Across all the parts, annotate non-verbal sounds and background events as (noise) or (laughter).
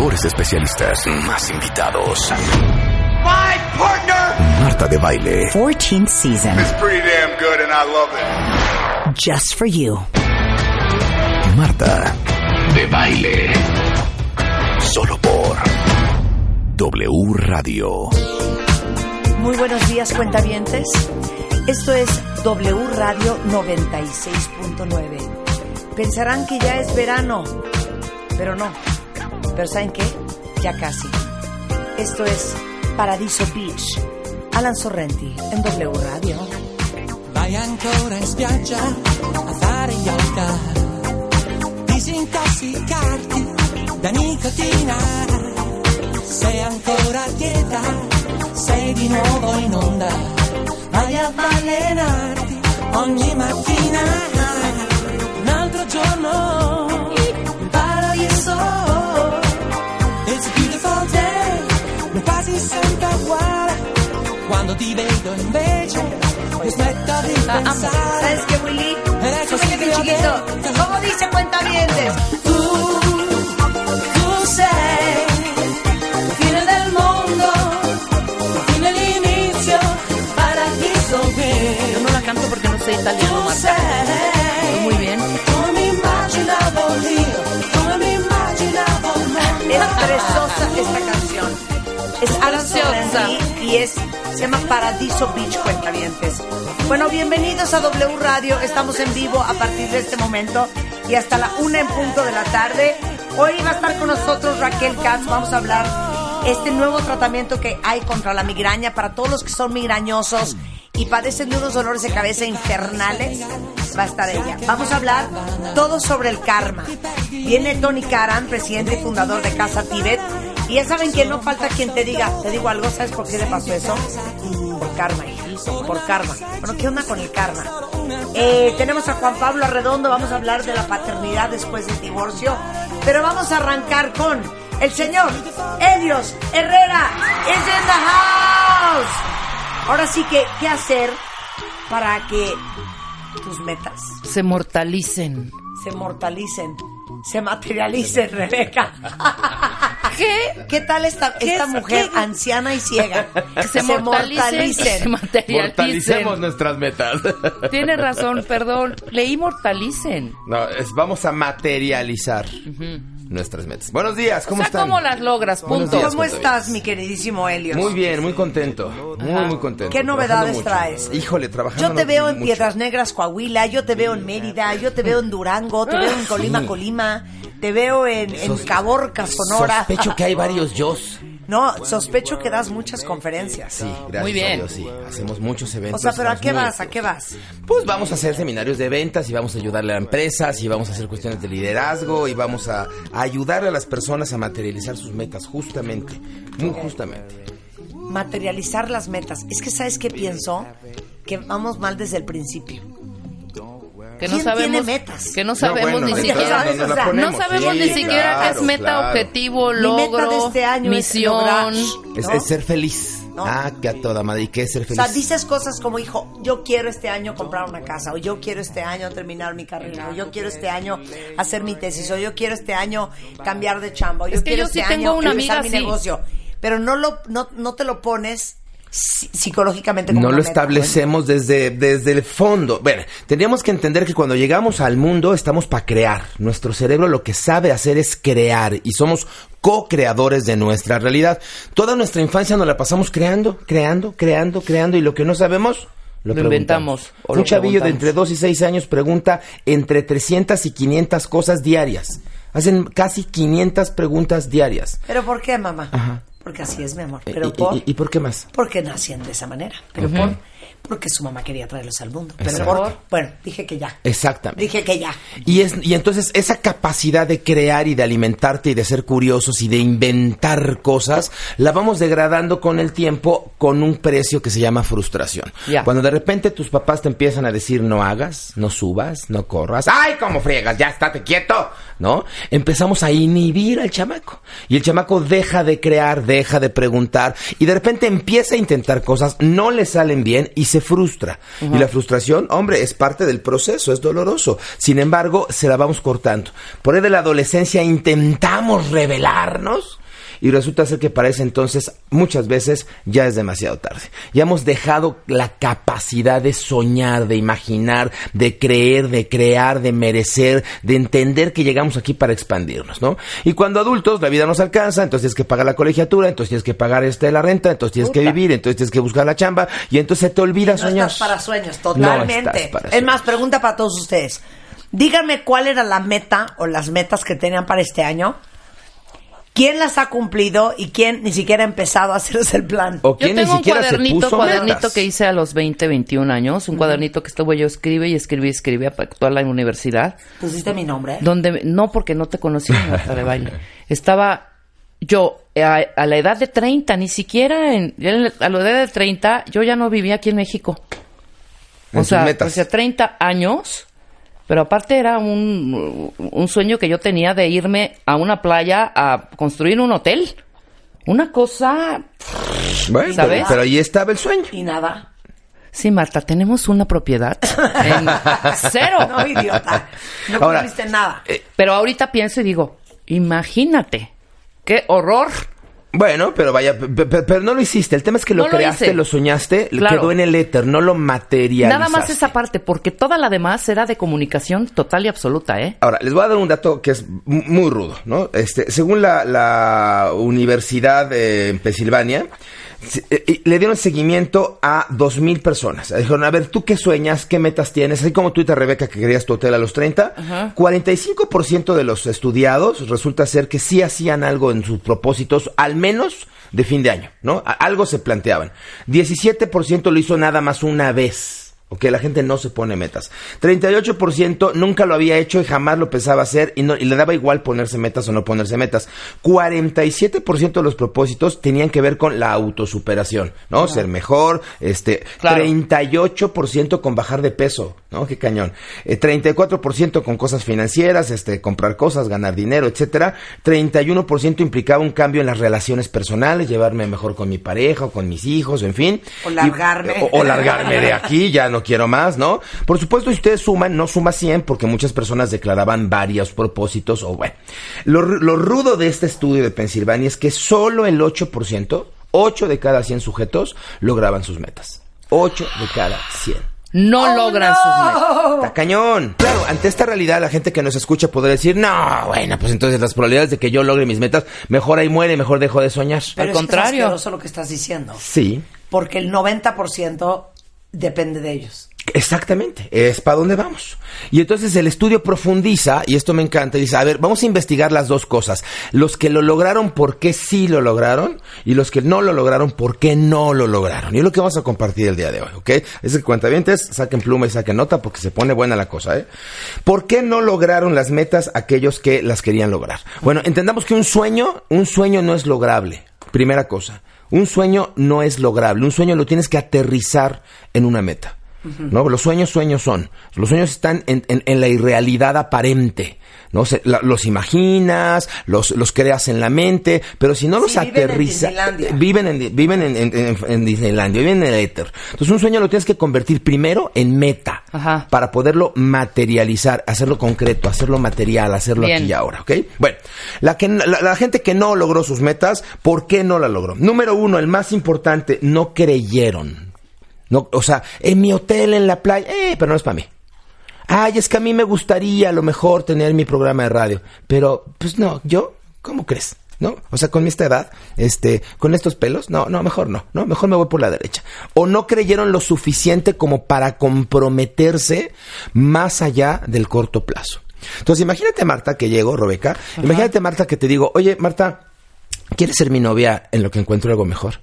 Mejores especialistas. Más invitados. My partner Marta de baile. 14th season. is pretty damn good and I love it. Just for you. Marta de baile. Solo por W Radio. Muy buenos días, cuentavientes. Esto es W Radio 96.9. Pensarán que ya es verano, pero no. Pero ¿saben qué? Ya casi. Esto es Paradiso Beach. Alan Sorrenti en W Radio. Vai ancora in spiaggia a fare yoga, disintossicarti da nicotina. Sei ancora a dieta, sei di nuovo in onda. Vai a avvelenarti ogni mattina. Invece, io smetto di pensare. ¿Sabes qué, Willy? Súbele, mi chiquito. violenta. ¿Cómo dice? Tu, tu sei la fine del mondo, la fine l'inizio, paradiso qui. Yo no la canto porque no sé italiano, Tu Marta. sei Muy bien. immaginavo immaginavo me. Es preciosa esta canción. Es. Sorrenti y es, se llama Paradiso Beach, cuentavientes. Bueno, bienvenidos a W Radio. Estamos en vivo a partir de este momento y hasta la una en punto de la tarde. Hoy va a estar con nosotros Raquel Katz. Vamos a hablar este nuevo tratamiento que hay contra la migraña para todos los que son migrañosos y padecen de unos dolores de cabeza infernales. Va a estar ella. Vamos a hablar todo sobre el karma. Viene Tony Karan, presidente y fundador de Casa Tibet. Y ya saben que no falta quien te diga, te digo algo, ¿sabes por qué le pasó eso? Por karma, por karma. Bueno, ¿qué onda con el karma? Eh, tenemos a Juan Pablo Arredondo, vamos a hablar de la paternidad después del divorcio, pero vamos a arrancar con el señor Helios Herrera is in the house. Ahora sí que, ¿qué hacer para que tus metas Se mortalicen. se mortalicen, se materialicen, Rebeca? (laughs) ¿Qué? ¿Qué tal esta, ¿Qué esta es- mujer qué? anciana y ciega? (laughs) Que se, mortalicen, y se materialicen. Mortalicemos nuestras metas. (laughs) Tiene razón, perdón. Leí mortalicen. No, es- vamos a materializar nuestras metas. Buenos días, ¿cómo o sea, están? ¿cómo las logras? Buenos Punto. días. ¿Cómo estás, mi queridísimo Helios? Muy bien, muy contento. Muy, muy contento. ¿Qué novedades traes? Híjole, trabajando Yo te veo en mucho. Piedras Negras, Coahuila, yo te veo en Mérida, yo te veo en Durango, te veo en Colima, Sí. Colima, te veo en, en Sos- Caborca, Sonora. Sospecho que hay varios yo. No, sospecho que das muchas conferencias. Sí, gracias Muy bien. a Dios, sí. Hacemos muchos O eventos. sea, pero ¿a qué vas? ¿A qué vas? Pues vamos a hacer seminarios de ventas y vamos a ayudarle a empresas y vamos a hacer cuestiones de liderazgo y vamos a, a ayudar a las personas a materializar sus metas justamente, muy justamente. Materializar las metas. Es que, ¿sabes qué pienso? Que vamos mal desde el principio. Que no ¿Quién sabemos, tiene metas? Que no sabemos bueno, ni siquiera. no O sabemos Sí, ni siquiera qué es meta, claro. objetivo, Mi logro, meta de este año es misión. lograr. Es, ¿no? es ser feliz. ¿No? Ah, que a toda madre. ¿Y qué es ser O feliz? sea, dices cosas como, hijo, yo quiero este año comprar una casa, o yo quiero este año terminar mi carrera, o yo quiero este año hacer mi tesis, o yo quiero este año cambiar de chamba, o yo Es que quiero yo sí este tengo año una amiga mi negocio. Pero no, lo, no, no te lo pones psicológicamente como No una lo meta. establecemos desde, desde el fondo. Bueno, tendríamos que entender que cuando llegamos al mundo estamos para crear. Nuestro cerebro lo que sabe hacer es crear y somos co-creadores de nuestra realidad. Toda nuestra infancia nos la pasamos creando, creando, creando, creando y lo que no sabemos lo, Lo inventamos, o Un lo chavillo de entre 2 y 6 años pregunta entre 300 y 500 cosas diarias. Hacen casi 500 preguntas diarias. ¿Pero por qué, mamá? Ajá. Porque así es, mi amor. ¿Y- Pero y- por... y- y por qué más? Porque nacían de esa manera. Pero por... Porque su mamá quería traerlos al mundo. Pero por- bueno, dije que ya. Exactamente. Dije que ya. Y, es, y entonces esa capacidad de crear y de alimentarte y de ser curiosos y de inventar cosas, la vamos degradando con el tiempo con un precio que se llama frustración. Ya. Cuando de repente tus papás te empiezan a decir no hagas, no subas, no corras, ¡ay, cómo friegas! Ya estate quieto, ¿no? Empezamos a inhibir al chamaco. Y el chamaco deja de crear, deja de preguntar y de repente empieza a intentar cosas, no le salen bien y se frustra. Y la frustración, hombre, es parte del proceso, es doloroso. Sin embargo, se la vamos cortando. Por ahí de la adolescencia intentamos revelarnos. Y resulta ser que para ese entonces muchas veces ya es demasiado tarde. Ya hemos dejado la capacidad de soñar, de imaginar, de creer, de crear, de merecer, de entender que llegamos aquí para expandirnos, ¿no? Y cuando adultos la vida nos alcanza, entonces tienes que pagar la colegiatura, entonces tienes que pagar este la renta, entonces tienes que vivir, entonces tienes que buscar la chamba y entonces se te olvida No soñar. estás para sueños, No totalmente. estás para es más, pregunta para todos ustedes. Díganme cuál era la meta o las metas que tenían para este año. ¿Quién las ha cumplido y quién ni siquiera ha empezado a hacerse el plan? O Yo ni tengo un siquiera se cuadernito, puso cuadernito metas. que hice a los 20, 21 años, un cuadernito que estuvo yo escribe y escribe y escribe para actuar en la universidad, Pusiste mi nombre. ¿eh? donde no porque no te conocí (laughs) en Marta de baile. Estaba yo a, a la edad de 30, ni siquiera en, la- a la edad de 30 yo ya no vivía aquí en México. O sea, o sea, 30 años, pero aparte era un, un sueño que yo tenía de irme a una playa a construir un hotel. Una cosa... Bueno, ¿Sabes? Pero, pero ahí estaba el sueño. Y nada. Sí, Marta, tenemos una propiedad en (laughs) cero. No, idiota. No Ahora, nada. Pero ahorita pienso y digo, imagínate, qué horror. Bueno, pero vaya, pe- pe- pero no lo hiciste. El tema es que lo No creaste, lo soñaste, Claro. quedó en el éter, no lo materializaste. Nada más esa parte, porque toda la demás era de comunicación total y absoluta, ¿eh? Ahora, les voy a dar un dato que es muy rudo, ¿no? Este, según la, la Universidad eh, en Pensilvania, le dieron seguimiento a dos mil personas. Dijeron, a ver, ¿tú qué sueñas? ¿Qué metas tienes? Así como tú y te, Rebeca, que querías tu hotel a los 30, 45% de los estudiados resulta ser que sí hacían algo en sus propósitos, al menos de fin de año, ¿no? Algo se planteaban. 17% lo hizo nada más una vez. Ok, la gente no se pone metas. 38% nunca lo había hecho y jamás lo pensaba hacer y, no, y le daba igual ponerse metas o no ponerse metas. 47% de los propósitos tenían que ver con la autosuperación, ¿no? Ser mejor, este, Claro. 38% con bajar de peso, ¿no? Qué cañón. Eh, 34% con cosas financieras, este, comprar cosas, ganar dinero, etcétera. 31% implicaba un cambio en las relaciones personales, llevarme mejor con mi pareja o con mis hijos, en fin. O largarme. Y- o, o largarme de aquí, ya no quiero más, ¿no? Por supuesto, si ustedes suman, no suma 100 porque muchas personas declaraban varios propósitos o bueno. Lo, ru- lo rudo de este estudio de Pensilvania es que solo el 8%, 8 de cada 100 sujetos lograban sus metas. 8 de cada 100. No Oh, logran sus metas. Está cañón. Claro, ante esta realidad, la gente que nos escucha podría decir, no, bueno, pues entonces las probabilidades de que yo logre mis metas, mejor ahí muere, mejor dejo de soñar. Pero Al es que contrario. Es asqueroso lo que estás diciendo. Sí, Porque el 90% depende de ellos. Exactamente, es para dónde vamos. Y entonces el estudio profundiza, y esto me encanta, dice, a ver, vamos a investigar las dos cosas. Los que lo lograron, ¿por qué sí lo lograron? Y los que no lo lograron, ¿por qué no lo lograron? Y es lo que vamos a compartir el día de hoy, ¿ok? Es que cuentavientes, saquen pluma y saquen nota porque se pone buena la cosa, ¿eh? ¿Por qué no lograron las metas aquellos que las querían lograr? Bueno, entendamos que un sueño, un sueño no es lograble. Primera cosa, un sueño no es lograble. Un sueño lo tienes que aterrizar en una meta. ¿No? Los sueños, sueños son. Los sueños están en, en- en la irrealidad aparente. ¿no? Se- la- los imaginas, los, los creas en la mente, pero si no los Sí, viven en aterrizas, viven en, viven en, en- en- en Disneylandia, viven en el éter. Entonces un sueño lo tienes que convertir primero en meta Ajá. para poderlo materializar, hacerlo concreto, hacerlo material, hacerlo Bien. aquí y ahora, ¿ok? Bueno, la, que, la, la gente que no logró sus metas, ¿por qué no la logró? Número uno, el más importante, no creyeron. No, o sea, en mi hotel, en la playa, eh, pero no es para mí. Ay, es que a mí me gustaría a lo mejor tener mi programa de radio. Pero, pues no, yo, ¿cómo crees? ¿No? O sea, con esta edad, este, con estos pelos, no, no, mejor no, no, mejor me voy por la derecha. O no creyeron lo suficiente como para comprometerse más allá del corto plazo. Entonces, imagínate, Marta, que llego, Rebeca, imagínate, Marta, que te digo, oye, Marta, ¿quieres ser mi novia en lo que encuentro algo mejor?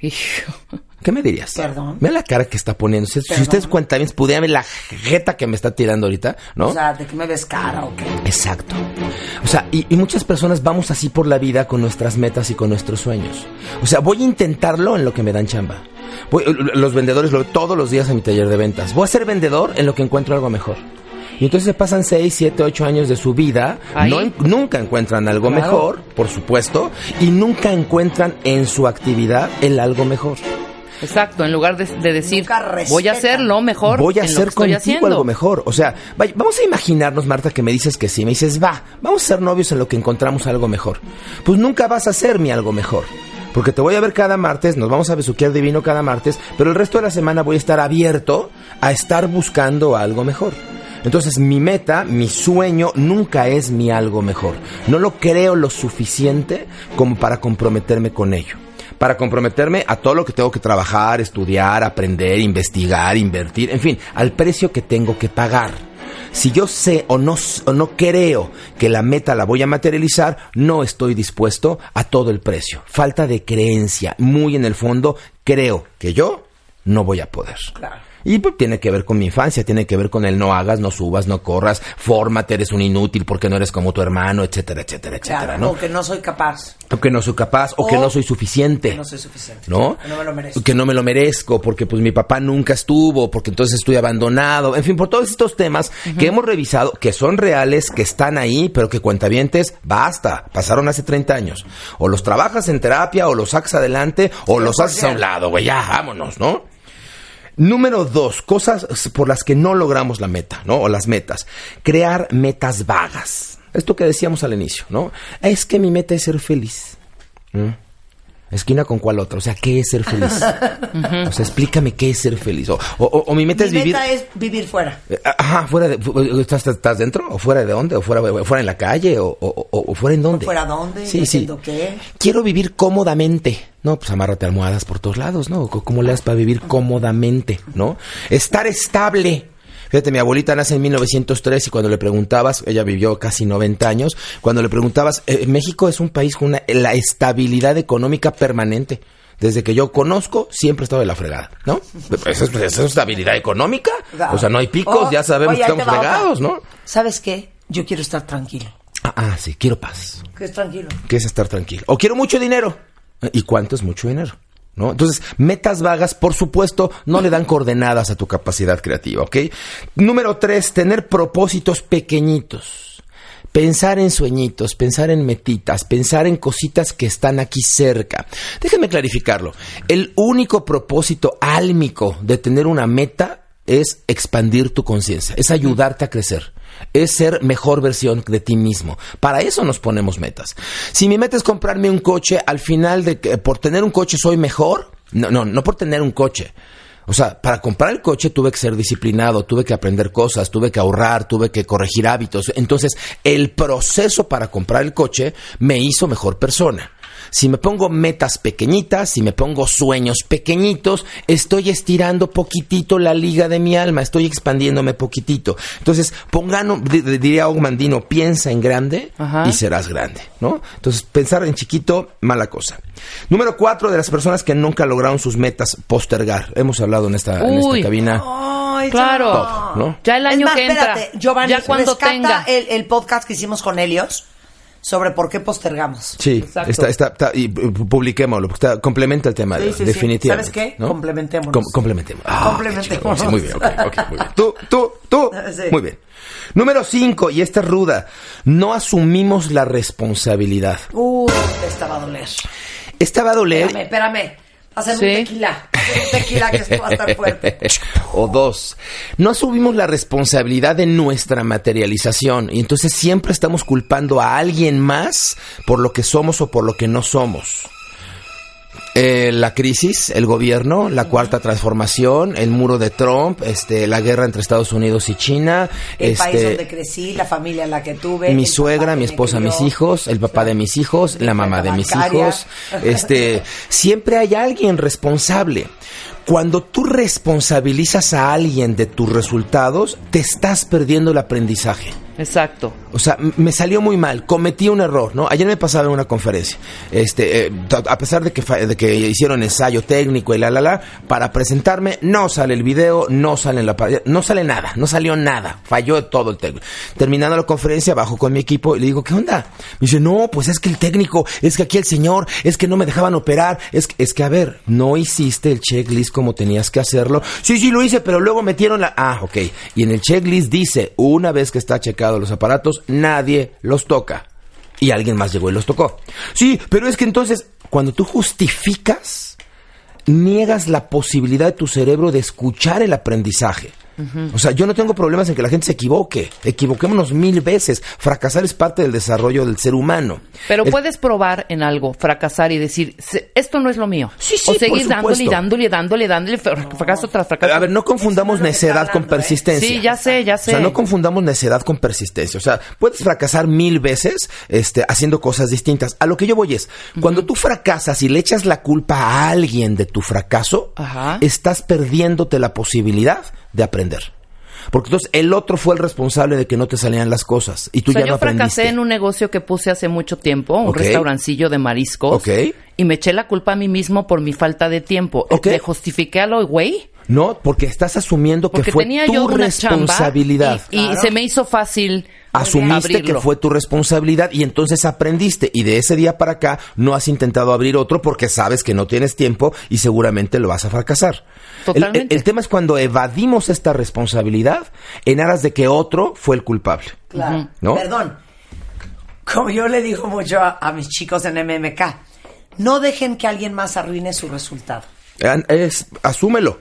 Hijo. ¿Qué me dirías? Perdón. Mira la cara que está poniendo. Si, si ustedes cuentan bien, pudieran ver la jeta que me está tirando ahorita, ¿no? O sea, ¿de qué me ves cara o qué? Exacto. O sea, y, y muchas personas vamos así por la vida con nuestras metas y con nuestros sueños. O sea, voy a intentarlo en lo que me dan chamba. Voy- los vendedores lo todos los días en mi taller de ventas. Voy a ser vendedor en lo que encuentro algo mejor. Y entonces se pasan 6, 7, 8 años de su vida, no nunca encuentran algo Claro. mejor, por supuesto, y nunca encuentran en su actividad el algo mejor. Exacto, en lugar de, de decir, voy a hacer lo mejor Voy a en lo hacer contigo algo mejor. O sea, vaya, vamos a imaginarnos, Marta, que me dices que sí. Me dices, va, vamos a ser novios en lo que encontramos algo mejor. Pues nunca vas a ser mi algo mejor. Porque te voy a ver cada martes, nos vamos a besuquear divino cada martes, pero el resto de la semana voy a estar abierto a estar buscando algo mejor. Entonces mi meta, mi sueño, nunca es mi algo mejor. No lo creo lo suficiente como para comprometerme con ello para comprometerme a todo lo que tengo que trabajar, estudiar, aprender, investigar, invertir, en fin, al precio que tengo que pagar. Si yo sé o no, o no creo que la meta la voy a materializar, no estoy dispuesto a todo el precio. Falta de creencia. Muy en el fondo, creo que yo no voy a poder. Claro. Y pues tiene que ver con mi infancia, tiene que ver con el no hagas, no subas, no corras, fórmate, eres un inútil porque no eres como tu hermano, etcétera, etcétera, etcétera, Claro, ¿no? o que no soy capaz. O que no soy capaz, o, que no soy suficiente. que no soy suficiente. ¿No? Que no me lo merezco. Que no me lo merezco, porque pues mi papá nunca estuvo, porque entonces estoy abandonado. En fin, por todos estos temas que hemos revisado, que son reales, que están ahí, pero que cuentavientes, basta, pasaron hace 30 años. O los trabajas en terapia, o los sacas adelante, o los haces a un lado, güey, ya, vámonos, ¿no? Número dos, cosas por las que no logramos la meta, ¿no? O las metas. Crear metas vagas. Esto que decíamos al inicio, ¿no? Es que mi meta es ser feliz. Esquina con cuál otra. O sea, ¿qué es ser feliz? O sea, explícame qué es ser feliz. O, o- o- o mi meta Mi es vivir. meta es vivir fuera. Eh, Ajá, fuera de. fu- ¿Estás, estás dentro? ¿O fuera de dónde? ¿O fuera, fuera en la calle? ¿O, o- fuera en dónde? fuera dónde? Sí, sí. ¿Haciendo qué? Quiero vivir cómodamente. No, pues amárrate almohadas por todos lados, ¿no? ¿Cómo le das para vivir cómodamente, no? Estar estable. Fíjate, mi abuelita nace en 1903 y cuando le preguntabas, ella vivió casi 90 años, cuando le preguntabas, eh, México es un país con una, la estabilidad económica permanente. Desde que yo conozco, siempre he estado de la fregada, ¿no? Eso es, estabilidad económica. O sea, no hay picos, Oh, ya sabemos oye, que estamos otra. fregados, ¿no? ¿Sabes qué? Yo quiero estar tranquilo. Ah, ah, sí, quiero paz. ¿Qué es tranquilo? que es estar tranquilo. O quiero mucho dinero. ¿Y cuánto es mucho dinero? ¿No? Entonces, metas vagas, por supuesto, no le dan coordenadas a tu capacidad creativa, ¿ok? Número tres, tener propósitos pequeñitos. Pensar en sueñitos, pensar en metitas, pensar en cositas que están aquí cerca. Déjenme clarificarlo. El único propósito álmico de tener una meta es expandir tu conciencia, es ayudarte a crecer, es ser mejor versión de ti mismo. Para eso nos ponemos metas. Si mi meta es comprarme un coche, al final de que por tener un coche soy mejor, no, no, no por tener un coche. O sea, para comprar el coche tuve que ser disciplinado, tuve que aprender cosas, tuve que ahorrar, tuve que corregir hábitos. Entonces, el proceso para comprar el coche me hizo mejor persona. Si me pongo metas pequeñitas, si me pongo sueños pequeñitos, estoy estirando poquitito la liga de mi alma, estoy expandiéndome poquitito. Entonces, pongan, di- di- diría Ogmandino, piensa en grande Ajá. y serás grande, ¿no? Entonces, pensar en chiquito, mala cosa. Número cuatro, de las personas que nunca lograron sus metas, postergar. Hemos hablado en esta, en esta cabina. Ay, Claro. Todo, ¿no? Ya el año es más, que entra. espérate, Giovanni, ya cuando rescata tenga. El, el podcast que hicimos con Helios sobre por qué postergamos. Sí, está, está, está- y pu- publiquémoslo, está- complementa el tema, Sí, de, sí, sí. definitivamente. ¿Sabes qué? ¿no? Complementémonos. Com- complementemos. Ah, muy bien, ok, ok, muy bien. Tú, tú, tú. (laughs) Sí. Muy bien. Número cinco, y esta es ruda, no asumimos la responsabilidad. Uh, esta va a doler. Esta va a doler. Espérame, espérame. Hacen Sí. un tequila. Un tequila que esto va a estar fuerte. (laughs) o dos, no asumimos la responsabilidad de nuestra materialización y entonces siempre estamos culpando a alguien más por lo que somos o por lo que no somos. Eh, la crisis, el gobierno, la cuarta transformación, el muro de Trump, este, la guerra entre Estados Unidos y China, El este, país donde crecí, la familia en la que tuve. mi suegra, mi esposa, mis hijos, el papá de mis hijos, la mamá de mis hijos. Este, siempre hay alguien responsable. Cuando tú responsabilizas a alguien de tus resultados, te estás perdiendo el aprendizaje. Exacto. O sea, me salió muy mal, cometí un error, ¿no? Ayer me pasaba en una conferencia, este, eh, a pesar de que, de que hicieron ensayo técnico y la, la, la, para presentarme, no sale el video, no sale la no sale nada, no salió nada, falló todo el técnico. Terminando la conferencia, bajo con mi equipo y le digo, ¿qué onda? Me dice, no, pues es que el técnico, es que aquí el señor, es que no me dejaban operar, es es que a ver, no hiciste el checklist como tenías que hacerlo. Sí, sí, lo hice, pero luego metieron la, ah, ok. Y en el checklist dice, una vez que está checado los aparatos, nadie los toca. Y alguien más llegó y los tocó. Sí, pero es que entonces, cuando tú justificas, niegas la posibilidad de tu cerebro de escuchar el aprendizaje. O sea, yo no tengo problemas en que la gente se equivoque. Equivoquémonos mil veces. Fracasar es parte del desarrollo del ser humano. Pero El- puedes probar en algo, fracasar y decir, "Se- esto no es lo mío. Sí, sí, o seguir dándole y dándole y dándole y dándole, fra- fracaso tras fracaso. A ver, no confundamos que necedad con ¿eh? persistencia. Sí, ya sé, ya sé. O sea, no confundamos necedad con persistencia. O sea, puedes fracasar mil veces este, haciendo cosas distintas. A lo que yo voy es, cuando tú fracasas y le echas la culpa a alguien de tu fracaso, Ajá. estás perdiéndote la posibilidad de aprender. Porque entonces el otro fue el responsable de que no te salían las cosas y tú o sea, ya yo no aprendiste. fracasé en un negocio que puse hace mucho tiempo, un restaurancillo de mariscos. Ok. Y me eché la culpa a mí mismo por mi falta de tiempo. Ok. ¿Me justifiqué a lo güey? No, porque estás asumiendo Porque que fue tenía tu yo una responsabilidad. y, y se me hizo fácil Asumiste abrirlo. que fue tu responsabilidad y entonces aprendiste y de ese día para acá no has intentado abrir otro porque sabes que no tienes tiempo y seguramente lo vas a fracasar. El- El, Totalmente. el tema es cuando evadimos esta responsabilidad en aras de que otro fue el culpable. Claro. ¿No? Perdón. Como yo le digo mucho a, a mis chicos en MMK, no dejen que alguien más arruine su resultado. Es, asúmelo.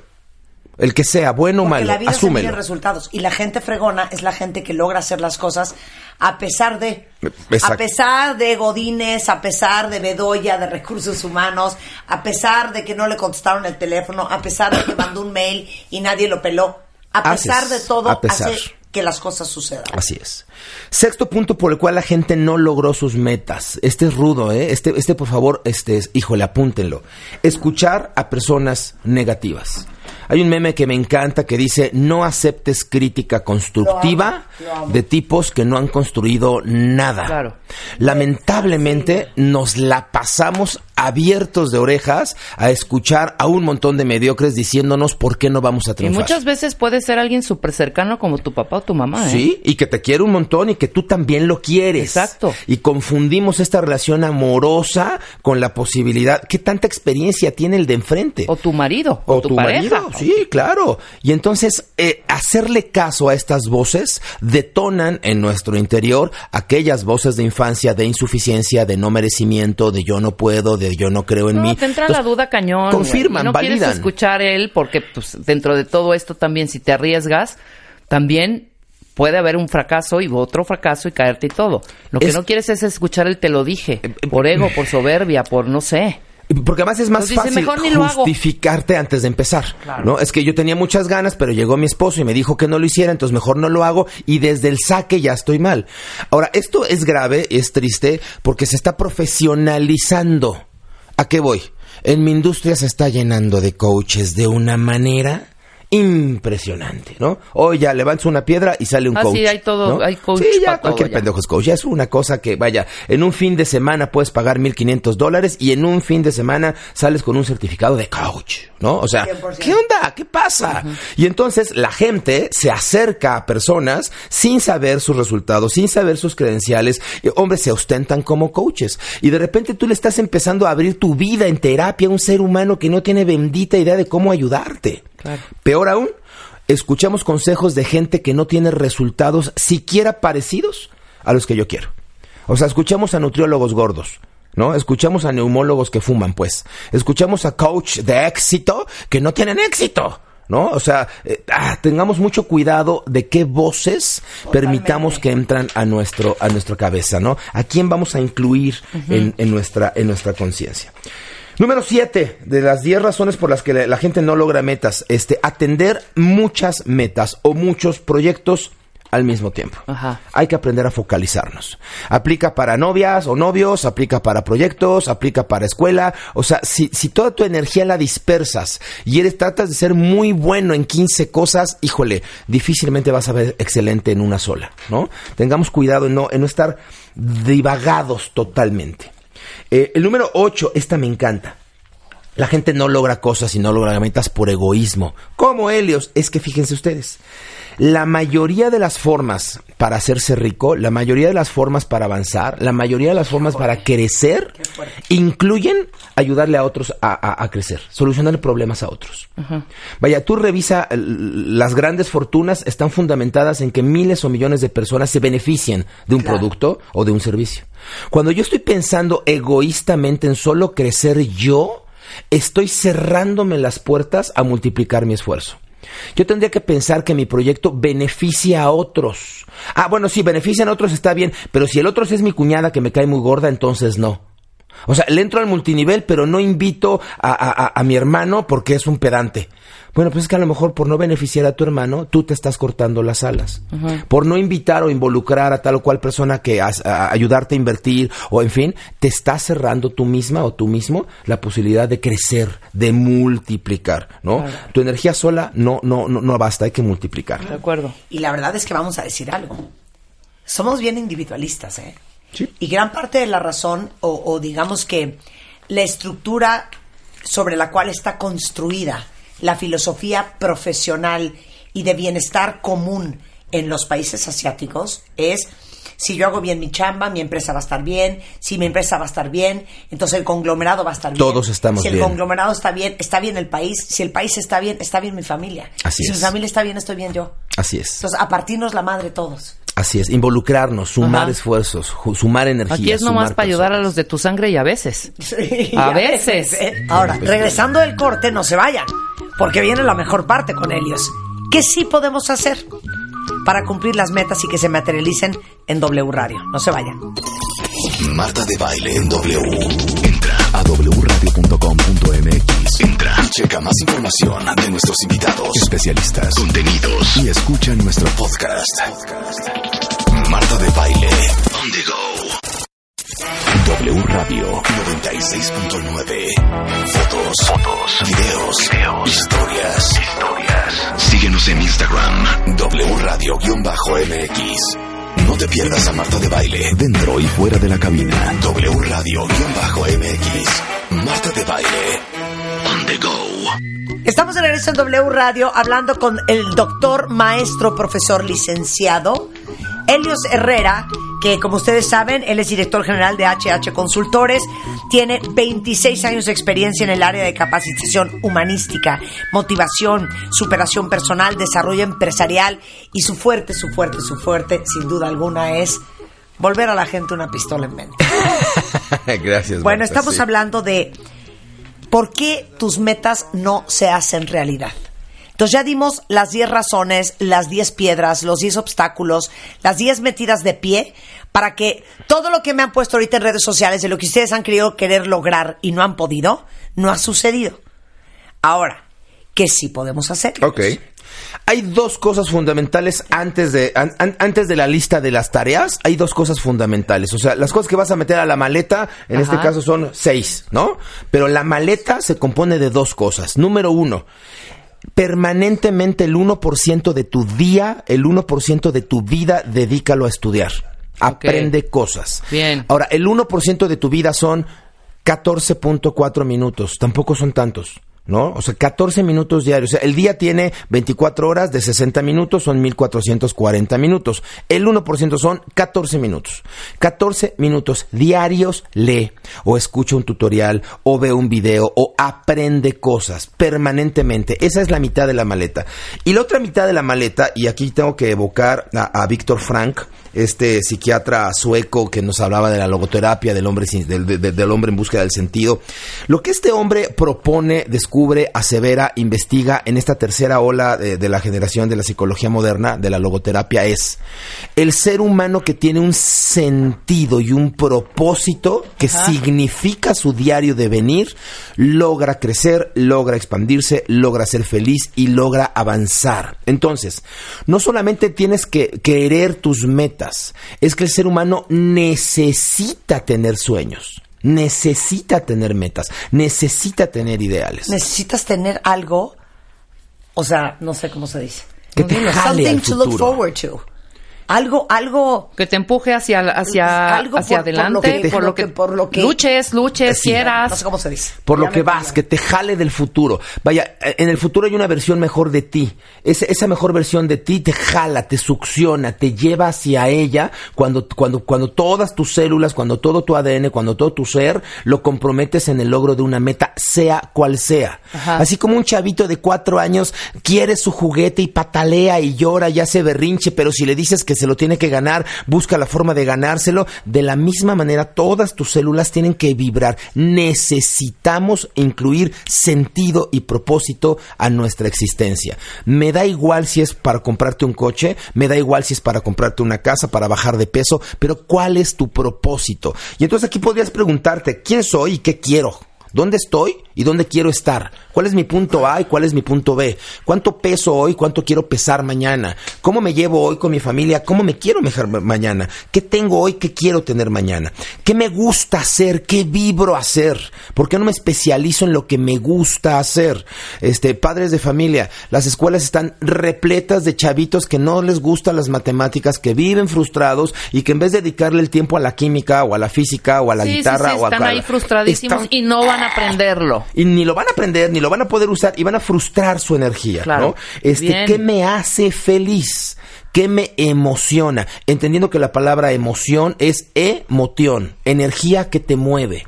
El que sea, bueno o malo, la vida se asúmelo. en resultados. Y la gente fregona es la gente que logra hacer las cosas a pesar de. Exacto. A pesar de Godines, a pesar de Bedoya, de recursos humanos, a pesar de que no le contestaron el teléfono, a pesar de que mandó un mail y nadie lo peló. A Haces, pesar de todo, a pesar. hace que las cosas sucedan. Así es. Sexto punto por el cual la gente no logró sus metas. Este es rudo, ¿eh? Este, este por favor, este es, híjole, apúntenlo. Escuchar a personas negativas. Hay un meme que me encanta que dice, no aceptes crítica constructiva Lo amo, lo amo. de tipos que no han construido nada. Claro. Lamentablemente nos la pasamos abiertos de orejas a escuchar a un montón de mediocres diciéndonos por qué no vamos a Y triunfar. muchas veces puede ser alguien súper cercano como tu papá o tu mamá, ¿eh? Sí, y que te quiere un montón y que tú también lo quieres. Exacto. Y confundimos esta relación amorosa con la posibilidad. ¿Qué tanta experiencia tiene el de enfrente? O tu marido, o, O tu, tu pareja. marido, sí, claro. Y entonces, eh, hacerle caso a estas voces detonan en nuestro interior aquellas voces de infancia de insuficiencia, de no merecimiento, de yo no puedo, de yo no creo en No, mí. te entra Entonces, la duda cañón. Confirman, Y no validan. quieres escuchar él porque, pues, dentro de todo esto también, si te arriesgas, también puede haber un fracaso y otro fracaso y caerte y todo. Lo que Es- no quieres es escuchar el te lo dije. Por ego, por soberbia, por no sé. Porque además es más dice, fácil justificarte antes de empezar, ¿no? Es que yo tenía muchas ganas, pero llegó mi esposo y me dijo que no lo hiciera, entonces mejor no lo hago y desde el saque ya estoy mal. Ahora, esto es grave, es triste, porque se está profesionalizando. ¿A qué voy? En mi industria se está llenando de coaches de una manera impresionante, ¿no? Hoy ya levantas una piedra y sale un Ah, coach. sí, hay todo- ¿no? hay coach Sí, ya todo, cualquier ya. pendejo es coach. Ya es una cosa que, vaya, en un fin de semana puedes pagar 1.500 dólares y en un fin de semana sales con un certificado de coach, ¿no? O sea, 100%. ¿qué onda? ¿Qué pasa? Y entonces la gente se acerca a personas sin saber sus resultados, sin saber sus credenciales. Y, hombre, se ostentan como coaches. Y de repente tú le estás empezando a abrir tu vida en terapia a un ser humano que no tiene bendita idea de cómo ayudarte. Claro. Peor aún, escuchamos consejos de gente que no tiene resultados siquiera parecidos a los que yo quiero. O sea, escuchamos a nutriólogos gordos. ¿No? Escuchamos a neumólogos que fuman, pues. Escuchamos a coach de éxito que no tienen éxito. ¿No? O sea, eh, ah, tengamos mucho cuidado de qué voces permitamos que entran a nuestro, a nuestra cabeza, ¿no? A quién vamos a incluir en, en nuestra, en nuestra conciencia. Número siete, de las 10 razones por las que la, la gente no logra metas, este, atender muchas metas o muchos proyectos al mismo tiempo. Ajá. Hay que aprender a focalizarnos. Aplica para novias o novios, aplica para proyectos, aplica para escuela. O sea, si, si toda tu energía la dispersas y eres, tratas de ser muy bueno en 15 cosas, híjole, difícilmente vas a ver excelente en una sola, ¿no? Tengamos cuidado en no, en no estar divagados totalmente. Eh, el número 8, esta me encanta. La gente no logra cosas y no logra metas por egoísmo. ¿Cómo, Helios? Es que fíjense ustedes, la mayoría de las formas para hacerse rico, la mayoría de las formas para avanzar, la mayoría de las formas para crecer, incluyen ayudarle a otros a, a- a crecer, solucionarle problemas a otros. Vaya, tú revisa eh, las grandes fortunas, están fundamentadas en que miles o millones de personas se beneficien de un Claro. producto o de un servicio. Cuando yo estoy pensando egoístamente en solo crecer yo, estoy cerrándome las puertas a multiplicar mi esfuerzo. Yo tendría que pensar que mi proyecto beneficia a otros. Ah, bueno, sí, benefician a otros está bien, pero si el otro es mi cuñada que me cae muy gorda, entonces no. O sea, le entro al multinivel, pero no invito a, a- a- a mi hermano porque es un pedante. Bueno, pues es que a lo mejor por no beneficiar a tu hermano, tú te estás cortando las alas. Por no invitar o involucrar a tal o cual persona que a- ayudarte a invertir o en fin, te estás cerrando tú misma o tú mismo la posibilidad de crecer, de multiplicar, ¿no? Tu energía sola no, no, no, no basta, hay que multiplicar. De acuerdo. Y la verdad es que vamos a decir algo. Somos bien individualistas, ¿eh? Sí. Y gran parte de la razón, o, o digamos que la estructura sobre la cual está construida la filosofía profesional y de bienestar común en los países asiáticos es si yo hago bien mi chamba, mi empresa va a estar bien, si mi empresa va a estar bien, entonces el conglomerado va a estar bien. Todos estamos si el bien. conglomerado está bien, está bien el país, si el país está bien, está bien mi familia. Así si es. mi familia está bien, estoy bien yo. Así es. Entonces, a partirnos la madre todos. Así es, involucrarnos, sumar Ajá. esfuerzos, sumar energía. Aquí es nomás para ayudar a los de tu sangre y a veces. (laughs) Sí, A veces. ¿eh? Ahora, regresando del corte, no se vayan, porque viene la mejor parte con Helios. ¿Qué sí podemos hacer para cumplir las metas y que se materialicen en W Radio? No se vayan. Marta de Baile en W. Entra a wradio.com.mx. Entra. Checa más información de nuestros invitados, especialistas, contenidos y escucha nuestro podcast. Marta de Baile on the go. W Radio 96.9. Fotos, fotos, videos, historias, historias. Síguenos en Instagram, W Radio-MX. No te pierdas a Marta de Baile, dentro y fuera de la cabina. W Radio-MX. Marta de Baile, on the go. Estamos de regreso en W Radio hablando con el doctor, maestro, profesor, licenciado Helios Herrera, que como ustedes saben, él es director general de HH Consultores, tiene 26 años de experiencia en el área de capacitación humanística, motivación, superación personal, desarrollo empresarial y su fuerte, su fuerte, su fuerte, sin duda alguna, es volver a la gente una pistola en mente. (laughs) Gracias. Bueno, Marta, estamos sí. hablando de por qué tus metas no se hacen realidad. Entonces ya dimos las 10 razones, las 10 piedras, los 10 obstáculos, las 10 metidas de pie para que todo lo que me han puesto ahorita en redes sociales de lo que ustedes han querido querer lograr y no han podido, no ha sucedido. Ahora, ¿qué sí podemos hacer? Ok. Hay dos cosas fundamentales antes de, an- an- antes de la lista de las tareas. Hay dos cosas fundamentales. O sea, las cosas que vas a meter a la maleta, en Ajá. este caso son seis, ¿no? Pero la maleta se compone de dos cosas. Número uno, permanentemente el 1% de tu día, el 1% de tu vida, dedícalo a estudiar. Aprende cosas. Bien. Ahora, el 1% de tu vida son 14.4 minutos. Tampoco son tantos. ¿No? O sea, 14 minutos diarios. O sea, el día tiene 24 horas de 60 minutos, son 1440 minutos. El 1% son 14 minutos. 14 minutos diarios lee o escucha un tutorial o ve un video o aprende cosas permanentemente. Esa es la mitad de la maleta. Y la otra mitad de la maleta, y aquí tengo que evocar a, a Víctor Frank, este psiquiatra sueco que nos hablaba de la logoterapia del hombre, del, de- del hombre en búsqueda del sentido. Lo que este hombre propone, descubre, asevera, investiga en esta tercera ola de, de la generación de la psicología moderna, de la logoterapia, es el ser humano que tiene un sentido y un propósito que significa su diario de venir, logra crecer, logra expandirse, logra ser feliz y logra avanzar. Entonces, no solamente tienes que querer tus metas, es que el ser humano necesita tener sueños, necesita tener metas, necesita tener ideales. Necesitas tener algo, o sea, no sé cómo se dice. Que te jale al to look futuro. forward to. Algo, algo Que te empuje hacia, hacia, Algo hacia por- por adelante, lo que- por lo que, por lo que- luches, luches, Sí. quieras. no sé cómo se dice. por Ya lo que vas, que te jale del futuro. Vaya, en el futuro hay una versión mejor de ti. Ese- esa mejor versión de ti te jala, te succiona, te lleva hacia ella cuando, cuando, cuando todas tus células, cuando todo tu ADN, cuando todo tu ser lo comprometes en el logro de una meta, sea cual sea. Ajá. Así como un chavito de cuatro años quiere su juguete y patalea y llora y hace berrinche, pero si le dices que se lo tiene que ganar, busca la forma de ganárselo. De la misma manera, todas tus células tienen que vibrar. Necesitamos incluir sentido y propósito a nuestra existencia. Me da igual si es para comprarte un coche, me da igual si es para comprarte una casa, para bajar de peso, pero ¿cuál es tu propósito? Y entonces aquí podrías preguntarte, ¿quién soy y qué quiero? ¿Dónde estoy y dónde quiero estar? ¿Cuál es mi punto A y cuál es mi punto B? ¿Cuánto peso hoy? ¿Cuánto quiero pesar mañana? ¿Cómo me llevo hoy con mi familia? ¿Cómo me quiero mejorar ma- mañana? ¿Qué tengo hoy? ¿Qué quiero tener mañana? ¿Qué me gusta hacer? ¿Qué vibro hacer? ¿Por qué no me especializo en lo que me gusta hacer? Este, padres de familia, las escuelas están repletas de chavitos que no les gustan las matemáticas, que viven frustrados y que en vez de dedicarle el tiempo a la química o a la física o a la sí, guitarra sí, sí, o a están ahí frustradísimos están- y no van a aprenderlo. y ni lo van a aprender, ni lo van a poder usar y van a frustrar su energía, Claro. ¿no? Este, Bien. ¿qué me hace feliz? ¿Qué me emociona? Entendiendo que la palabra emoción es emoción, energía que te mueve.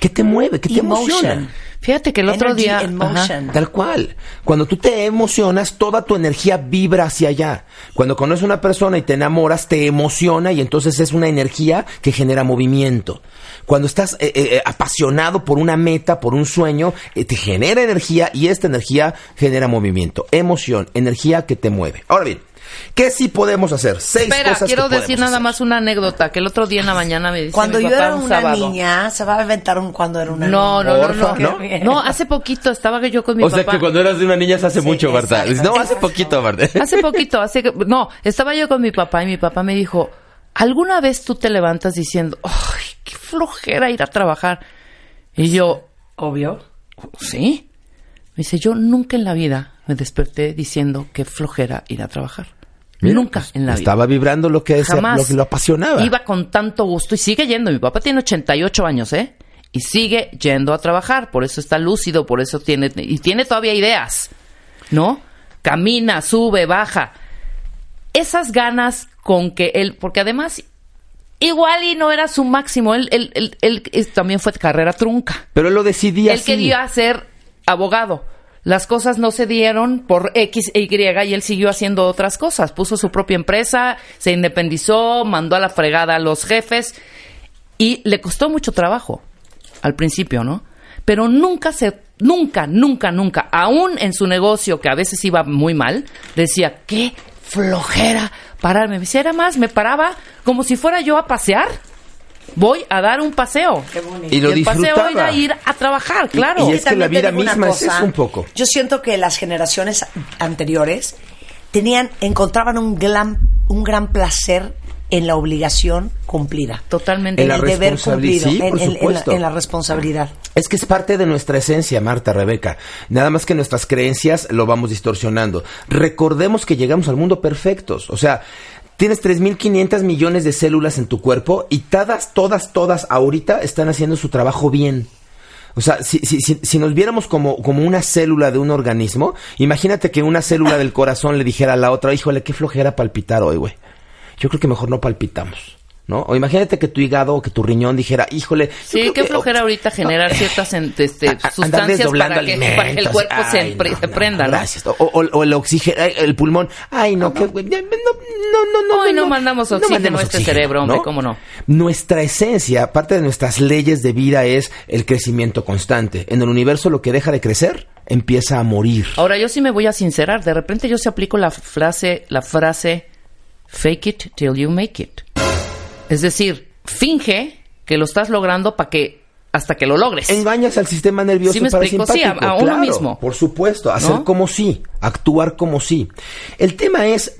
¿Qué te mueve? ¿Qué te emociona? Fíjate que el otro Energy día... in ajá. motion. Tal cual. Cuando tú te emocionas, toda tu energía vibra hacia allá. Cuando conoces a una persona y te enamoras, te emociona y entonces es una energía que genera movimiento. Cuando estás eh, eh, apasionado por una meta, por un sueño, eh, te genera energía y esta energía genera movimiento. Emoción, energía que te mueve. Ahora bien, ¿qué sí podemos hacer? Seis Espera, cosas quiero que decir nada hacer. más una anécdota que el otro día en la mañana me dice Cuando mi yo papá era un una sábado. niña, se va a inventar un cuando era una No, niña. no, no, Porfa, no, ¿no? no. hace poquito estaba yo con mi O papá. sea que cuando eras de una niña se hace Sí, mucho, Marta. exacto. No, hace poquito, Marta. (laughs) Hace poquito, hace que- no, estaba yo con mi papá y mi papá me dijo, ¿alguna vez tú te levantas diciendo, ay, qué flojera ir a trabajar? Y yo, Obvio. ¿sí? Me dice, yo nunca en la vida me desperté diciendo que flojera ir a trabajar. Mira, nunca pues, en la vida. Estaba vibrando lo que, es, Jamás. lo que lo apasionaba. Iba con tanto gusto y sigue yendo. Mi papá tiene 88 años, ¿eh? Y sigue yendo a trabajar. Por eso está lúcido, por eso tiene. Y tiene todavía ideas, ¿no? Camina, sube, baja. Esas ganas con que él. Porque además. Igual y no era su máximo. Él, él, él- él- también fue carrera trunca. Pero él lo decidía Él así. quería ser abogado. Las cosas no se dieron por X e Y y él siguió haciendo otras cosas. Puso su propia empresa, se independizó, mandó a la fregada a los jefes y le costó mucho trabajo al principio, ¿no? Pero nunca se, nunca, nunca, nunca, aún en su negocio que a veces iba muy mal, decía, qué flojera pararme. Me era más, me paraba como si fuera yo a pasear. Voy a dar un paseo. Y lo el paseo era ir a trabajar, claro. y es que la vida misma es eso un poco. Yo siento que las generaciones anteriores tenían, encontraban un gran, un gran placer en la obligación cumplida. Totalmente. En el deber cumplido, sí, por en, en- en la, supuesto. en la responsabilidad. Es que es parte de nuestra esencia, Marta, Rebeca. Nada más que nuestras creencias lo vamos distorsionando. Recordemos que llegamos al mundo perfectos. O sea, tienes 3.500 millones de células en tu cuerpo y todas, todas, todas ahorita están haciendo su trabajo bien. O sea, si, si, si, si nos viéramos como, como una célula de un organismo, imagínate que una célula del corazón le dijera a la otra, híjole, qué flojera palpitar hoy, güey. Yo creo que mejor no palpitamos. ¿No? O imagínate que tu hígado o que tu riñón dijera, híjole, Sí, qué que- flojera ahorita generar ciertas en- este, a- sustancias para que, para que el cuerpo se, Ay, no, se no, prenda, ¿no? Gracias. O, o- o el oxígeno, ay, el pulmón. Ay, no, que, no, no, no, no. Hoy no mandamos oxígeno a este cerebro, hombre, ¿cómo no? Nuestra esencia, parte de nuestras leyes de vida es el crecimiento constante. En el universo lo que deja de crecer empieza a morir. Ahora yo sí me voy a sincerar, de repente yo se aplico la frase, la frase fake it till you make it. Es decir, finge que lo estás logrando para que hasta que lo logres. Engañas al sistema nervioso ¿Sí me para explico? Sí, a- simpático, a uno claro, mismo. Por supuesto, hacer ¿No? como sí, actuar como sí. El tema es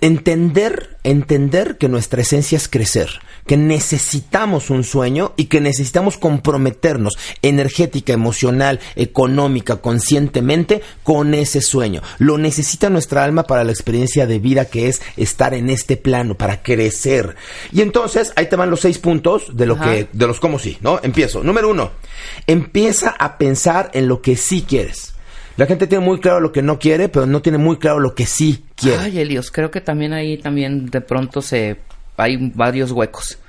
entender, entender que nuestra esencia es crecer, que necesitamos un sueño y que necesitamos comprometernos energética, emocional, económica, conscientemente con ese sueño. Lo necesita nuestra alma para la experiencia de vida que es estar en este plano, para crecer. Y entonces, ahí te van los seis puntos de lo Ajá. que, de los cómo sí, ¿no? Empiezo. Número uno, empieza a pensar en lo que sí quieres. La gente tiene muy claro lo que no quiere, pero no tiene muy claro lo que sí quiere. Ay, Elios, creo que también ahí también de pronto se hay varios huecos.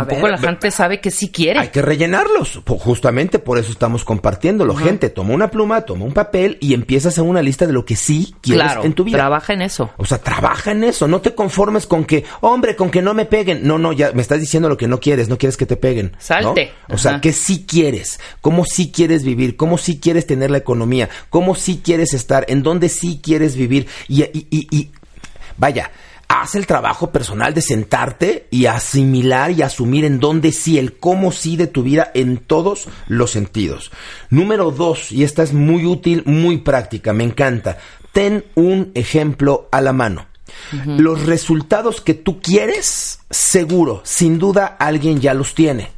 Tampoco ver. la gente sabe que sí quiere. Hay que rellenarlos. Justamente por eso estamos compartiéndolo. Gente, toma una pluma, toma un papel y empieza a hacer una lista de lo que sí quieres claro, en tu vida. trabaja en eso. O sea, trabaja en eso. No te conformes con que, hombre, con que no me peguen. No, no, ya me estás diciendo lo que no quieres. No quieres que te peguen. ¿no? Salte. O sea. ¿qué sí quieres? ¿Cómo sí quieres vivir? ¿Cómo sí quieres tener la economía? ¿Cómo sí quieres estar? ¿En dónde sí quieres vivir? Y, y, y, y- vaya. Haz el trabajo personal de sentarte y asimilar y asumir en dónde sí, el cómo sí de tu vida en todos los sentidos. Número dos, y esta es muy útil, muy práctica, me encanta. Ten un ejemplo a la mano. Los resultados que tú quieres, seguro, sin duda alguien ya los tiene.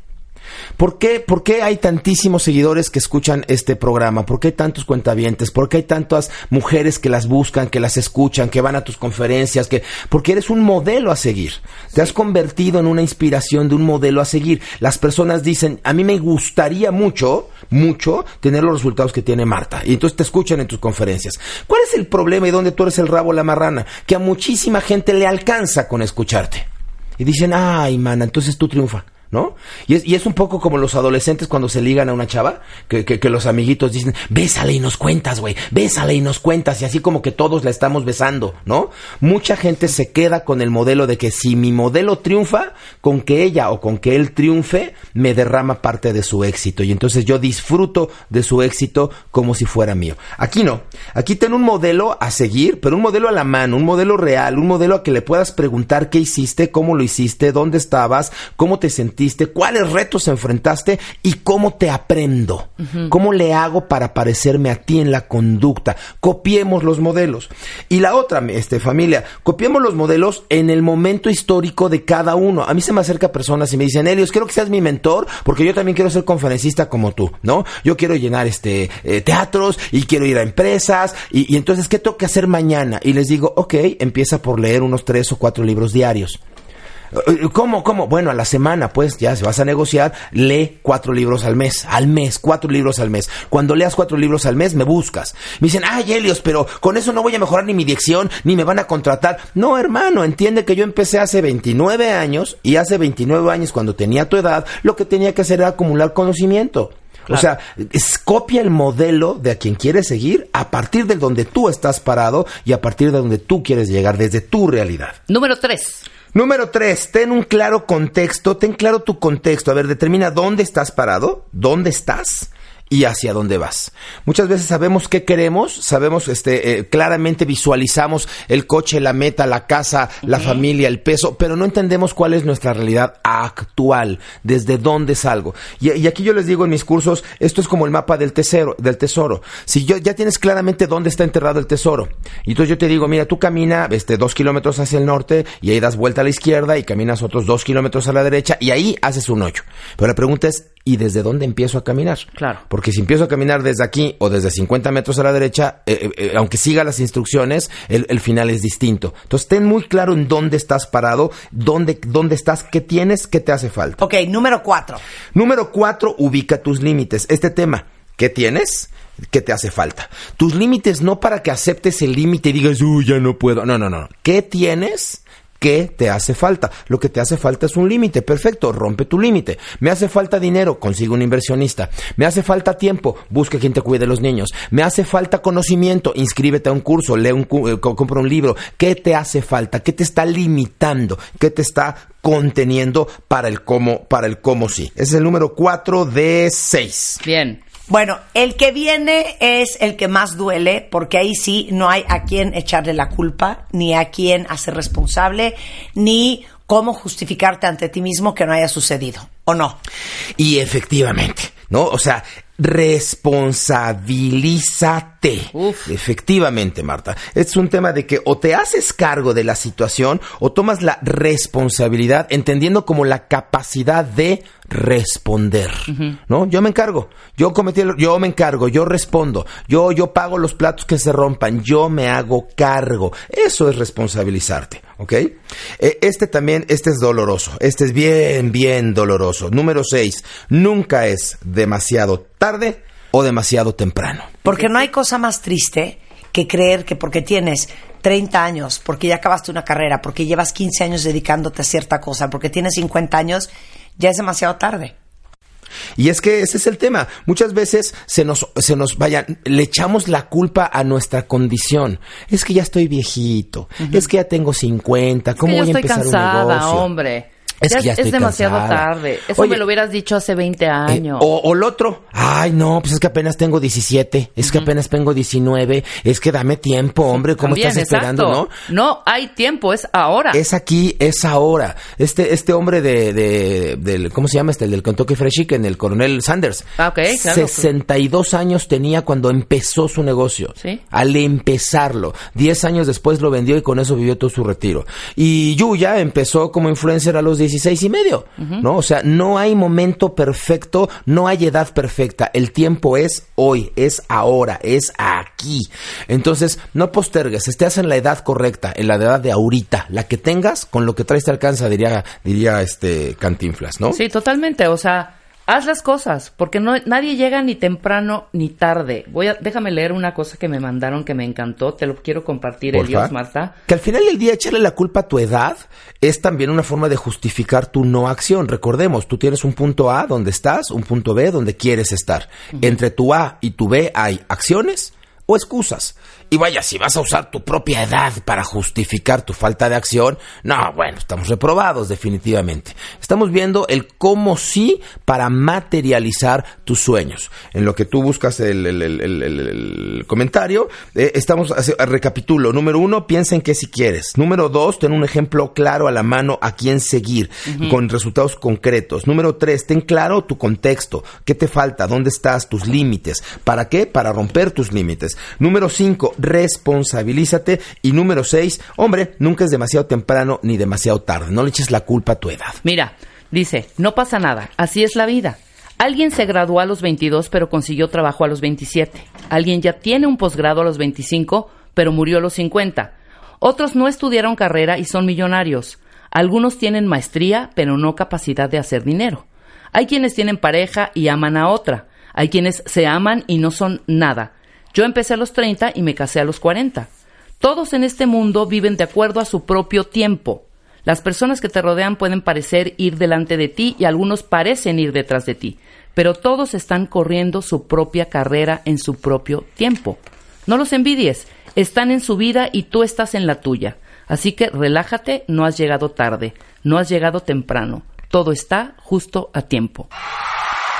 ¿Por qué, ¿Por qué hay tantísimos seguidores que escuchan este programa? ¿Por qué hay tantos cuentavientes? ¿Por qué hay tantas mujeres que las buscan, que las escuchan, que van a tus conferencias? Que, porque eres un modelo a seguir. Te has convertido en una inspiración de un modelo a seguir. Las personas dicen, a mí me gustaría mucho, mucho, tener los resultados que tiene Marta. Y entonces te escuchan en tus conferencias. ¿Cuál es el problema y dónde tú eres el rabo la marrana? Que a muchísima gente le alcanza con escucharte. Y dicen, ay, mana, entonces tú triunfa. ¿No? Y es, y es un poco como los adolescentes cuando se ligan a una chava, que, que, los amiguitos dicen, bésale y nos cuentas, güey, bésale y nos cuentas, y así como que todos la estamos besando, ¿no? Mucha gente se queda con el modelo de que si mi modelo triunfa, con que ella o con que él triunfe, me derrama parte de su éxito, y entonces yo disfruto de su éxito como si fuera mío. Aquí no, aquí ten un modelo a seguir, pero un modelo a la mano, un modelo real, un modelo a que le puedas preguntar qué hiciste, cómo lo hiciste, dónde estabas, cómo te sentiste, cuáles retos enfrentaste y cómo te aprendo. ¿Cómo le hago para parecerme a ti en la conducta? Copiemos los modelos. Y la otra, este, familia, copiemos los modelos en el momento histórico de cada uno. A mí se me acerca personas y me dicen, Helios, quiero que seas mi mentor porque yo también quiero ser conferencista como tú, ¿no? Yo quiero llenar este eh, teatros y quiero ir a empresas y, y entonces, ¿qué tengo que hacer mañana? Y les digo, ok, empieza por leer unos tres o cuatro libros diarios. Eh, ¿Cómo? ¿Cómo? Bueno, a la semana, pues ya, si vas a negociar, lee cuatro libros al mes. Al mes, cuatro libros al mes. Cuando leas cuatro libros al mes, me buscas. Me dicen, ay, Helios, pero con eso no voy a mejorar ni mi dicción, ni me van a contratar. No, hermano, entiende que yo empecé hace 29 años, y hace 29 años, cuando tenía tu edad, lo que tenía que hacer era acumular conocimiento. O sea, es- copia el modelo de a quien quieres seguir a partir de donde tú estás parado y a partir de donde tú quieres llegar, desde tu realidad. Número tres. Número tres, ten un claro contexto, ten claro tu contexto. A ver, determina dónde estás parado, dónde estás y hacia dónde vas. Muchas veces sabemos qué queremos, sabemos, este, eh, claramente visualizamos el coche, la meta, la casa, la familia, el peso, pero no entendemos cuál es nuestra realidad actual, desde dónde salgo. Y, y aquí yo les digo en mis cursos, esto es como el mapa del tesoro, del tesoro. Si yo ya tienes claramente dónde está enterrado el tesoro, y entonces yo te digo, mira, tú camina, este, dos kilómetros hacia el norte y ahí das vuelta a la izquierda y caminas otros dos kilómetros a la derecha y ahí haces un hoyo. Pero la pregunta es, ¿y desde dónde empiezo a caminar? Claro. Porque si empiezo a caminar desde aquí o desde 50 metros a la derecha, eh, eh, eh, aunque siga las instrucciones, el, el final es distinto. Entonces, ten muy claro en dónde estás parado, dónde, dónde estás, qué tienes, qué te hace falta. Ok, número cuatro. Número cuatro, ubica tus límites. Este tema, ¿qué tienes? ¿Qué te hace falta? Tus límites no para que aceptes el límite y digas, uy, ya no puedo. No, no, no. ¿Qué tienes? ¿Qué te hace falta? Lo que te hace falta es un límite. Perfecto, rompe tu límite. Me hace falta dinero, consigue un inversionista. Me hace falta tiempo, busque quien te cuide de los niños. Me hace falta conocimiento, inscríbete a un curso, lee un, cu- eh, co- compra un libro. ¿Qué te hace falta? ¿Qué te está limitando? ¿Qué te está conteniendo para el cómo, para el cómo sí? Ese es el número 4 de 6. Bien. Bueno, el que viene es el que más duele, porque ahí sí no hay a quién echarle la culpa, ni a quién hacer responsable, ni cómo justificarte ante ti mismo que no haya sucedido, ¿o no? Y efectivamente, ¿no? O sea, responsabilízate. Uf. Efectivamente, Marta. Es un tema de que o te haces cargo de la situación o tomas la responsabilidad entendiendo como la capacidad de responder, ¿no? Yo me encargo, yo cometí, el- yo me encargo, yo respondo, yo yo pago los platos que se rompan, yo me hago cargo. Eso es responsabilizarte, ¿ok? Eh, este también, este es doloroso, este es bien, bien doloroso. Número 6, nunca es demasiado tarde o demasiado temprano. Porque no hay cosa más triste que creer que porque tienes 30 años, porque ya acabaste una carrera, porque llevas 15 años dedicándote a cierta cosa, porque tienes 50 años, ya es demasiado tarde. Y es que ese es el tema. Muchas veces se nos, se nos vaya, le echamos la culpa a nuestra condición. Es que ya estoy viejito, es que ya tengo 50, Es ¿cómo que voy a empezar un negocio? hombre. Es Ya que ya estoy demasiado cansada. tarde. Eso Oye, me lo hubieras dicho hace 20 Eh, años. o, o el otro, ay no, pues es que apenas tengo 17, es que apenas tengo 19, es que dame tiempo, hombre, ¿cómo También, estás esperando, exacto. no? No, hay tiempo, es ahora. Es aquí, es ahora. Este, este hombre de, de, del, ¿cómo se llama este? El del Kentucky Fried Chicken, el coronel Sanders. Ah, ok, claro. 62 años tenía cuando empezó su negocio. Sí. Al empezarlo. 10 años después lo vendió y con eso vivió todo su retiro. Y Yuya empezó como influencer a los 16 y medio. ¿No? O sea, no hay momento perfecto, no hay edad perfecta. El tiempo es hoy, es ahora, es aquí. Entonces, no postergues, estés en la edad correcta, en la edad de ahorita. La que tengas, con lo que traes te alcanza, diría, diría este Cantinflas, ¿no? Sí, totalmente. O sea, haz las cosas, porque no, nadie llega ni temprano ni tarde. Voy a, déjame leer una cosa que me mandaron que me encantó. Te lo quiero compartir. Elios, Marta. Que al final del día echarle la culpa a tu edad es también una forma de justificar tu no acción. Recordemos, tú tienes un punto A donde estás, un punto B donde quieres estar. Entre tu A y tu B hay acciones o excusas. Y vaya, si vas a usar tu propia edad para justificar tu falta de acción, no, bueno, estamos reprobados definitivamente. Estamos viendo el cómo sí para materializar tus sueños. En lo que tú buscas el, el- el- comentario, eh, estamos, recapitulo, número uno, piensa en qué si quieres. Número dos, ten un ejemplo claro a la mano a quién seguir, con resultados concretos. Número tres, ten claro tu contexto, qué te falta, dónde estás, tus límites. ¿Para qué? Para romper tus límites. Número cinco, responsabilízate. Y número seis, hombre, nunca es demasiado temprano ni demasiado tarde. No le eches la culpa a tu edad. Mira, dice, no pasa nada, así es la vida. Alguien se graduó a los 22 pero consiguió trabajo a los 27. Alguien ya tiene un posgrado a los 25 pero murió a los 50. Otros no estudiaron carrera y son millonarios. Algunos tienen maestría pero no capacidad de hacer dinero. Hay quienes tienen pareja y aman a otra. Hay quienes se aman y no son nada. Yo empecé a los 30 y me casé a los 40. Todos en este mundo viven de acuerdo a su propio tiempo. Las personas que te rodean pueden parecer ir delante de ti y algunos parecen ir detrás de ti, pero todos están corriendo su propia carrera en su propio tiempo. No los envidies, están en su vida y tú estás en la tuya. Así que relájate, no has llegado tarde, no has llegado temprano, todo está justo a tiempo.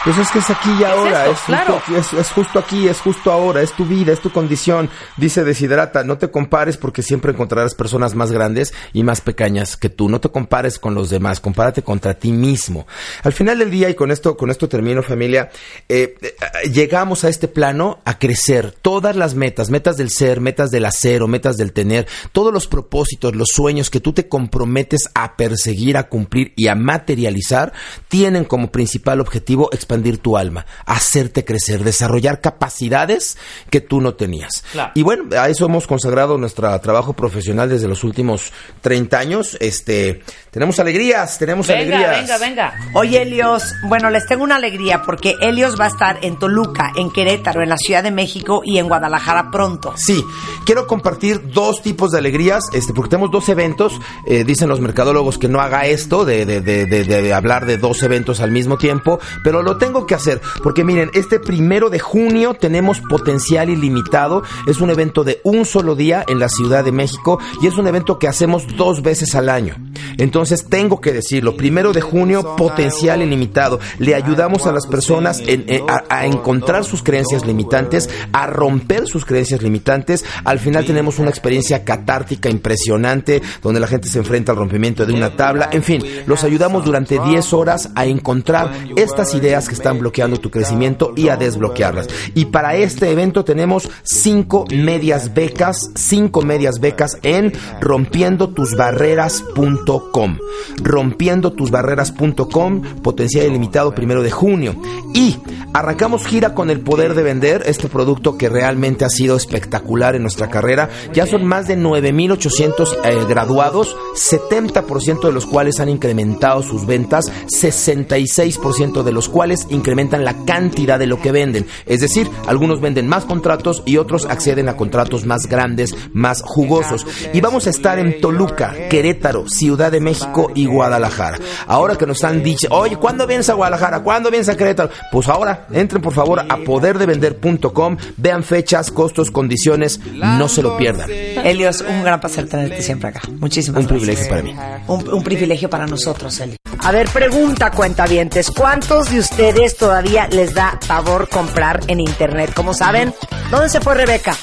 Pues es que es aquí y ahora, esto, es, justo claro. aquí, es, es justo aquí, es justo ahora, es tu vida, es tu condición. Dice Desiderata, no te compares porque siempre encontrarás personas más grandes y más pequeñas que tú. No te compares con los demás, compárate contra ti mismo. Al final del día, y con esto, con esto termino familia, eh, eh, llegamos a este plano a crecer. Todas las metas, metas del ser, metas del hacer o metas del tener, todos los propósitos, los sueños que tú te comprometes a perseguir, a cumplir y a materializar, tienen como principal objetivo expandir expandir tu alma, hacerte crecer, desarrollar capacidades que tú no tenías. Claro. Y bueno, a eso hemos consagrado nuestro trabajo profesional desde los últimos 30 años. Este, tenemos alegrías, tenemos Venga, alegrías. venga, venga. Oye, Helios, bueno, les tengo una alegría porque Helios va a estar en Toluca, en Querétaro, en la Ciudad de México y en Guadalajara pronto. Sí, quiero compartir dos tipos de alegrías, este, porque tenemos dos eventos. Eh, dicen los mercadólogos que no haga esto de, de- de- de- de hablar de dos eventos al mismo tiempo, pero lo tengo que hacer, porque miren, este primero de junio tenemos potencial ilimitado. Es un evento de un solo día en la Ciudad de México y es un evento que hacemos dos veces al año. Entonces tengo que decirlo, primero de junio, potencial ilimitado. Le ayudamos a las personas en- a, a encontrar sus creencias limitantes, a romper sus creencias limitantes. Al final tenemos una experiencia catártica impresionante, donde la gente se enfrenta al rompimiento de una tabla. En fin, los ayudamos durante 10 horas a encontrar estas ideas que están bloqueando tu crecimiento y a desbloquearlas. Y para este evento tenemos cinco medias becas, cinco medias becas en rompiendotusbarreras.com. Rompiendotusbarreras.com, potencial ilimitado primero de junio. Y arrancamos gira con el poder de vender, este producto que realmente ha sido espectacular en nuestra carrera. Ya son más de 9.800 eh, graduados, 70% de los cuales han incrementado sus ventas, 66% de los cuales incrementan la cantidad de lo que venden. Es decir, algunos venden más contratos y otros acceden a contratos más grandes, más jugosos. Y vamos a estar en Toluca, Querétaro, Ciudad de México y Guadalajara. Ahora que nos han dicho, oye, ¿cuándo vienes a Guadalajara? ¿Cuándo vienes a Querétaro? Pues ahora, entren por favor a poderdevender.com, vean fechas, costos, condiciones, no se lo pierdan. Helios, un gran placer tenerte siempre acá. Muchísimas Un gracias. privilegio para mí. Un, un privilegio para nosotros, Helios. A ver, pregunta, cuentavientes. ¿Cuántos de ustedes todavía les da pavor comprar en Internet? Como saben, ¿dónde se fue Rebeca?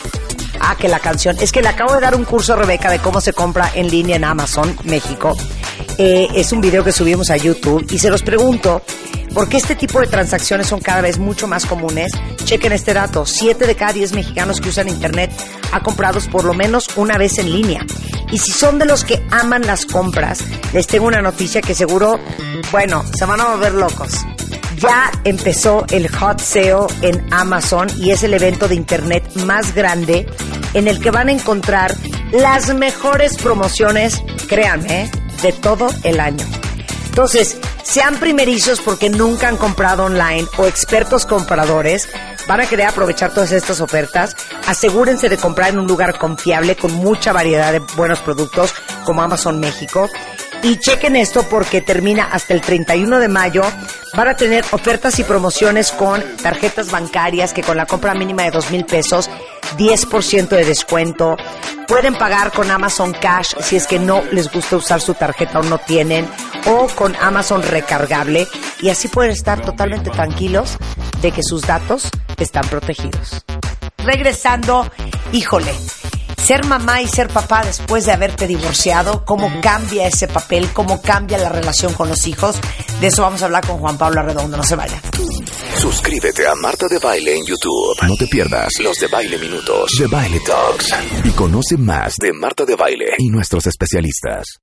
Ah, que la canción. Es que le acabo de dar un curso a Rebeca de cómo se compra en línea en Amazon, México. Eh, es un video que subimos a YouTube y se los pregunto, ¿por qué este tipo de transacciones son cada vez mucho más comunes? Chequen este dato. Siete de cada diez mexicanos que usan Internet ha comprados por lo menos una vez en línea. Y si son de los que aman las compras, les tengo una noticia que seguro, bueno, se van a volver locos. Ya empezó el Hot Sale en Amazon y es el evento de internet más grande en el que van a encontrar las mejores promociones, créanme, ¿eh? de todo el año. Entonces, sean primerizos porque nunca han comprado online o expertos compradores, van a querer aprovechar todas estas ofertas. Asegúrense de comprar en un lugar confiable con mucha variedad de buenos productos como Amazon México. Y chequen esto porque termina hasta el 31 de mayo. Van a tener ofertas y promociones con tarjetas bancarias que con la compra mínima de dos mil pesos, 10% de descuento. Pueden pagar con Amazon Cash si es que no les gusta usar su tarjeta o no tienen. O con Amazon recargable. Y así pueden estar totalmente tranquilos de que sus datos están protegidos. Regresando, híjole, ser mamá y ser papá después de haberte divorciado, cómo cambia ese papel, cómo cambia la relación con los hijos. De eso vamos a hablar con Juan Pablo Arredondo, no se vayan. Suscríbete a Marta de Baile en YouTube. No te pierdas los de Baile Minutos, de Baile Talks. Y conoce más de Marta de Baile y nuestros especialistas.